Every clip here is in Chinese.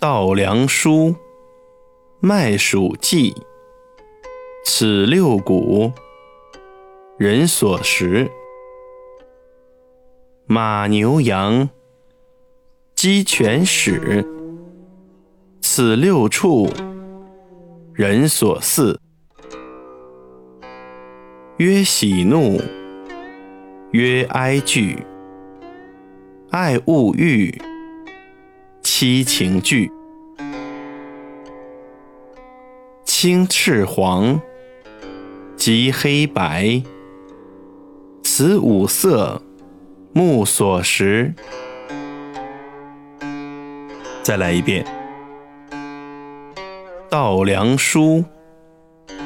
稻粱菽，麦黍稷，此六谷，人所食。马牛羊，鸡犬豕，此六畜，人所饲。曰喜怒，曰哀惧，爱恶欲。七情具，青赤黄，及黑白，此五色，目所识。再来一遍：稻粱菽，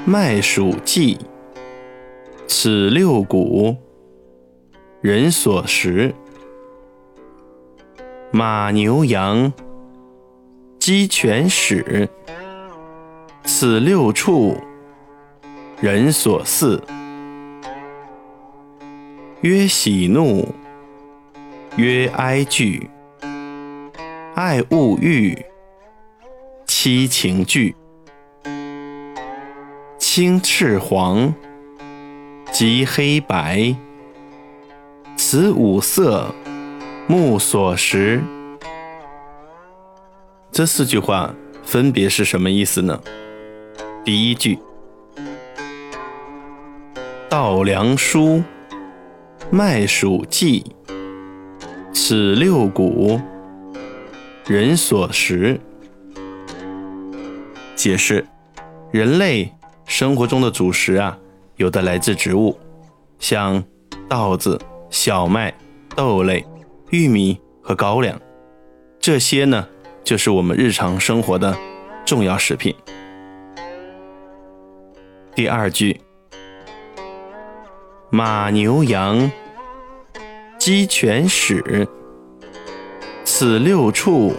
麦黍稷，此六谷，人所食。马牛羊，鸡犬豕，此六畜，人所饲。曰喜怒，曰哀惧，爱恶欲，七情具。青赤黄，及黑白，此五色。目所识，这四句话分别是什么意思呢？第一句：稻粱菽，麦黍稷，此六谷，人所食。解释：人类生活中的主食啊，有的来自植物，像稻子、小麦、豆类。玉米和高粱，这些呢，就是我们日常生活的重要食品。第二句，马牛羊，鸡犬豕，此六畜，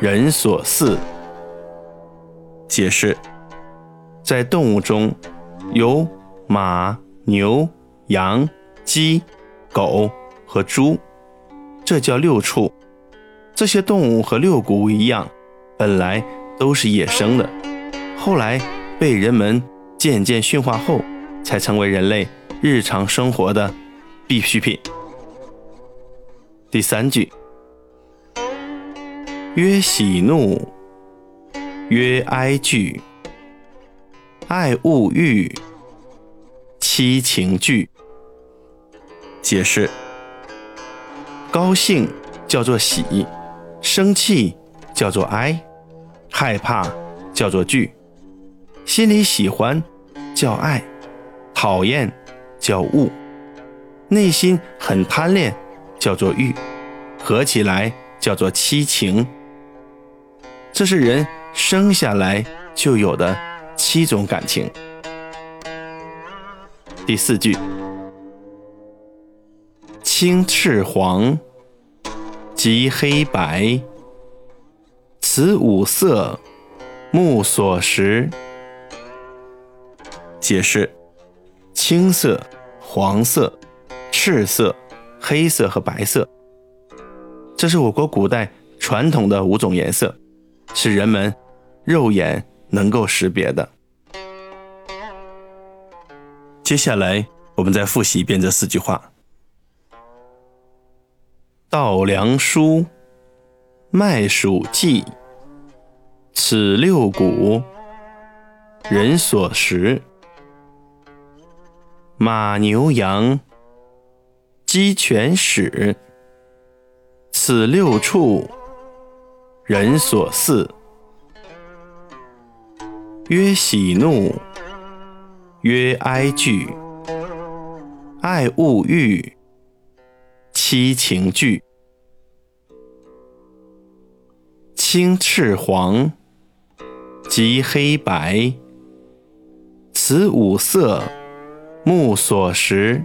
人所饲。解释，在动物中有马、牛、羊、鸡、狗和猪。这叫六畜，这些动物和六谷一样，本来都是野生的，后来被人们渐渐驯化后，才成为人类日常生活的必需品。第三句，曰喜怒，曰哀惧，爱恶欲，七情具。解释。高兴叫做喜，生气叫做哀，害怕叫做惧，心里喜欢叫爱，讨厌叫恶，内心很贪恋叫做欲，合起来叫做七情。这是人生下来就有的七种感情。第四句。青赤黄，及黑白，此五色，目所识。解释：青色、黄色、赤色、黑色和白色，这是我国古代传统的五种颜色，是人们肉眼能够识别的。接下来，我们再复习一遍这四句话。稻粱菽，麦黍稷，此六谷，人所食。马牛羊，鸡犬豕，此六畜，人所饲。曰喜怒，曰哀惧，爱恶欲。七情具，青赤黄，及黑白，此五色，目所识。